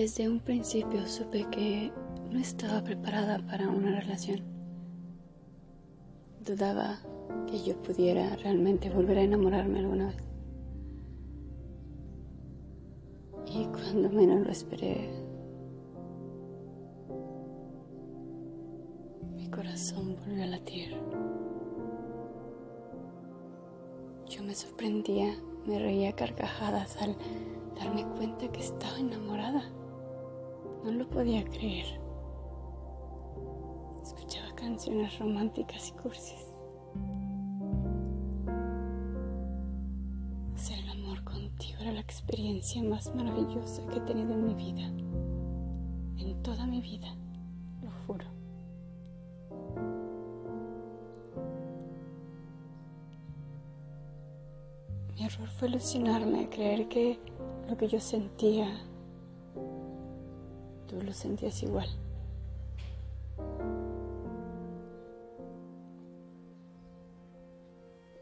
Desde un principio supe que no estaba preparada para una relación. Dudaba que yo pudiera realmente volver a enamorarme alguna vez. Y cuando menos lo esperé, mi corazón volvió a latir. Yo me sorprendía, me reía carcajadas al darme cuenta que estaba enamorada. No lo podía creer. Escuchaba canciones románticas y cursis. Hacer el amor contigo era la experiencia más maravillosa que he tenido en mi vida. En toda mi vida, lo juro. Mi error fue ilusionarme creer que lo que yo sentía, tú lo sentías igual.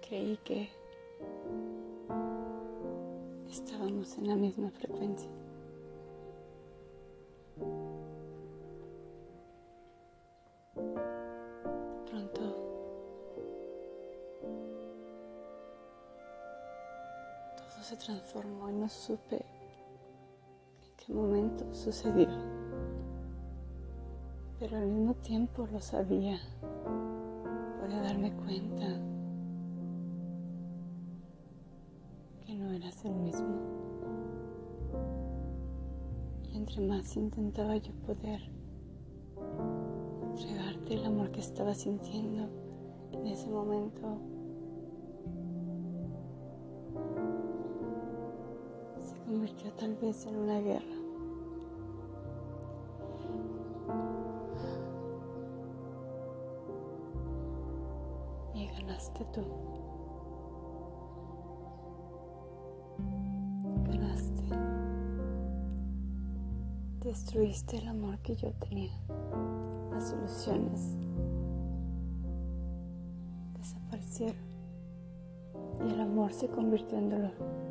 Creí que estábamos en la misma frecuencia. Pronto todo se transformó y no supe qué momento sucedió. Pero al mismo tiempo lo sabía. Podía darme cuenta que no eras el mismo. Y entre más intentaba yo poder entregarte el amor que estaba sintiendo en ese momento, convirtió tal vez en una guerra. Y ganaste tú. Ganaste. Destruiste el amor que yo tenía. Las ilusiones desaparecieron. Y el amor se convirtió en dolor.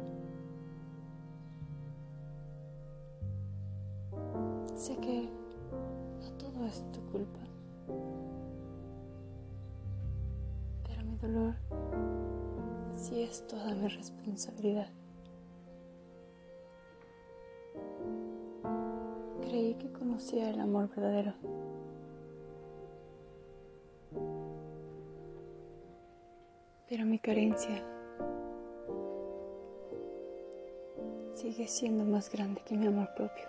Responsabilidad. Creí que conocía el amor verdadero. Pero mi carencia sigue siendo más grande que mi amor propio.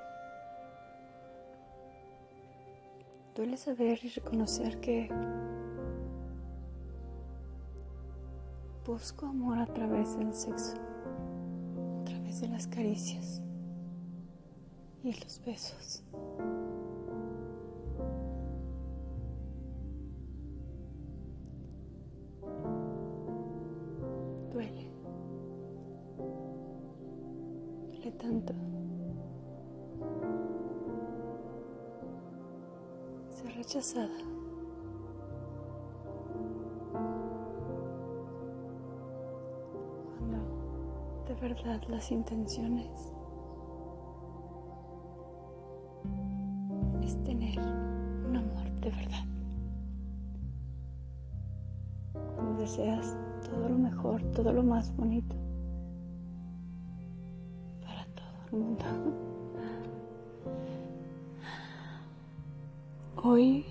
Duele saber y reconocer que busco amor a través del sexo, a través de las caricias y los besos. Duele. Duele tanto. Ser rechazada. Las intenciones es tener un amor de verdad. Cuando deseas todo lo mejor, todo lo más bonito para todo el mundo. Hoy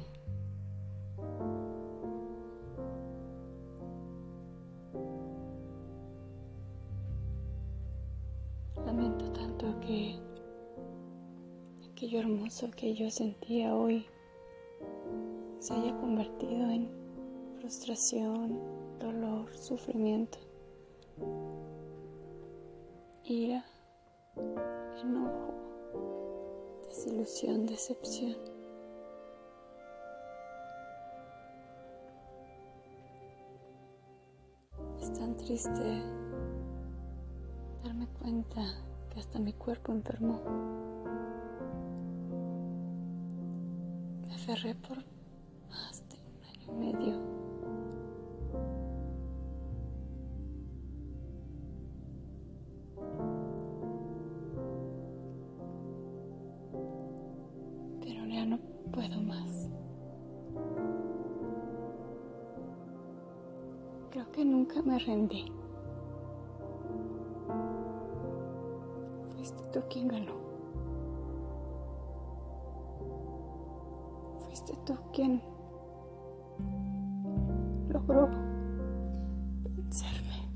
lamento tanto que aquello hermoso que yo sentía hoy se haya convertido en frustración, dolor, sufrimiento, ira, enojo, desilusión, decepción. Es tan triste darme cuenta que hasta mi cuerpo enfermó. Me aferré por más de un año y medio. Pero ya no puedo más. Creo que nunca me rendí. Tú quien ganó. Fuiste tú quien logró vencerme.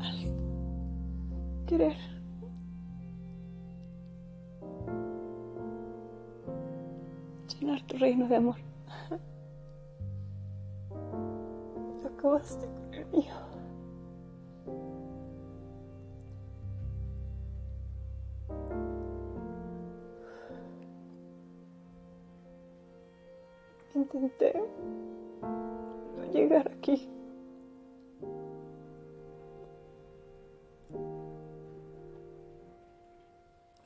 Al querer llenar tu reino de amor. Acabaste con el mío. Intenté no llegar aquí.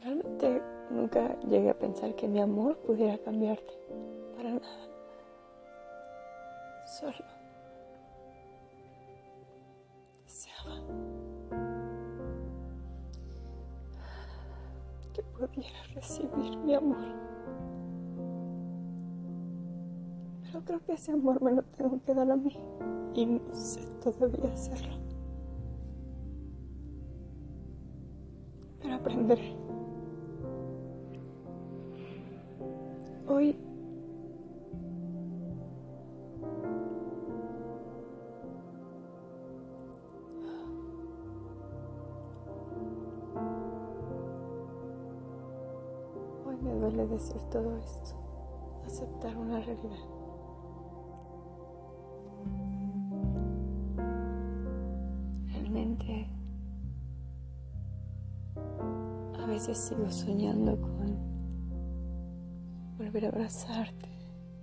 Realmente nunca llegué a pensar que mi amor pudiera cambiarte. Para nada. Solo deseaba que pudiera recibir mi amor. Pero creo que ese amor me lo tengo que dar a mí y no sé todavía hacerlo. Pero aprenderé. Hoy Hoy me duele decir todo esto, aceptar una realidad. A veces sigo soñando con volver a abrazarte,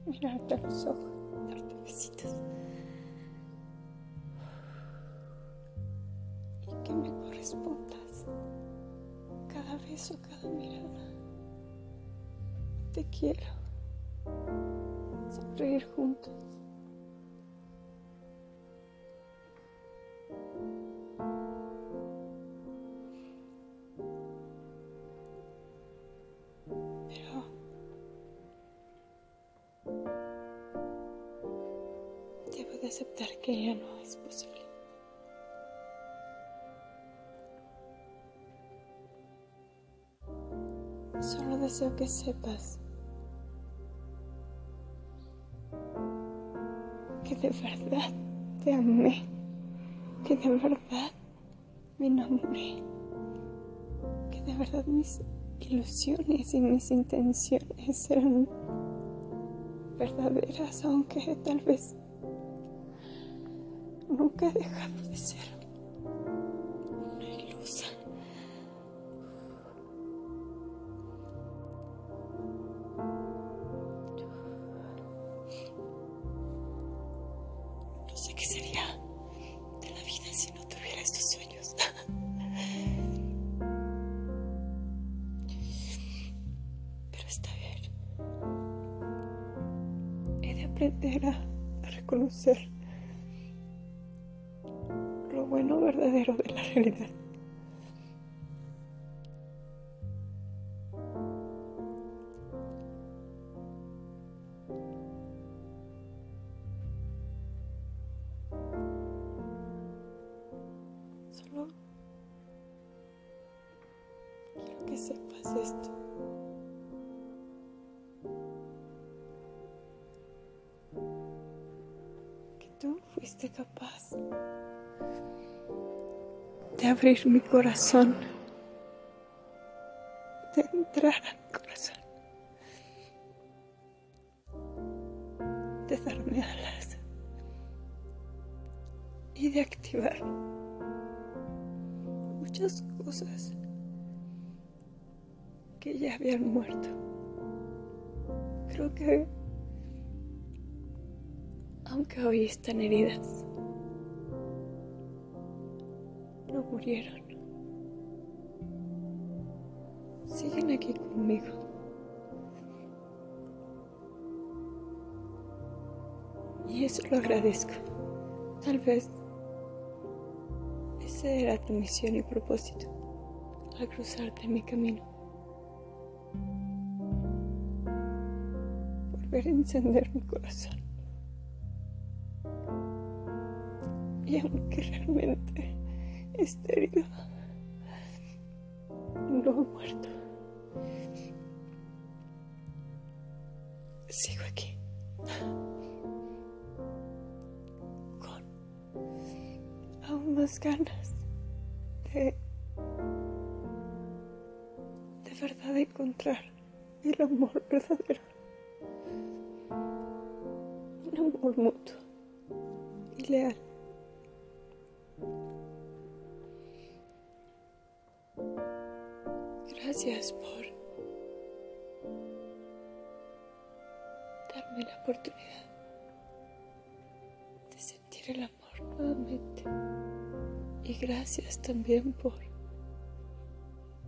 mirarte a los ojos, darte besitos. Y que me correspondas cada beso, cada mirada. Te quiero. Sonreír juntos. Solo deseo que sepas que de verdad te amé, que de verdad me enamoré, que de verdad mis ilusiones y mis intenciones eran verdaderas, aunque tal vez nunca he dejado de ser una ilusa. Aprender a, reconocer lo bueno verdadero de la realidad. Solo quiero que sepas esto. Tú fuiste capaz de abrir mi corazón, de entrar a mi corazón, de darme alas y de activar muchas cosas que ya habían muerto. Creo que, aunque hoy están heridas, no murieron. Siguen aquí conmigo. Y eso lo agradezco. Tal vez esa era tu misión y propósito al cruzarte en mi camino. Volver a encender mi corazón. Y aunque realmente esté herido, no he muerto. Sigo aquí. Con aún más ganas de de verdad encontrar el amor verdadero. Un amor mutuo y leal. Gracias por darme la oportunidad de sentir el amor nuevamente. Y gracias también por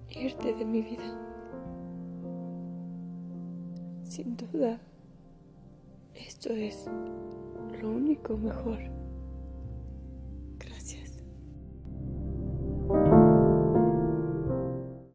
irte de mi vida. Sin duda, esto es lo único mejor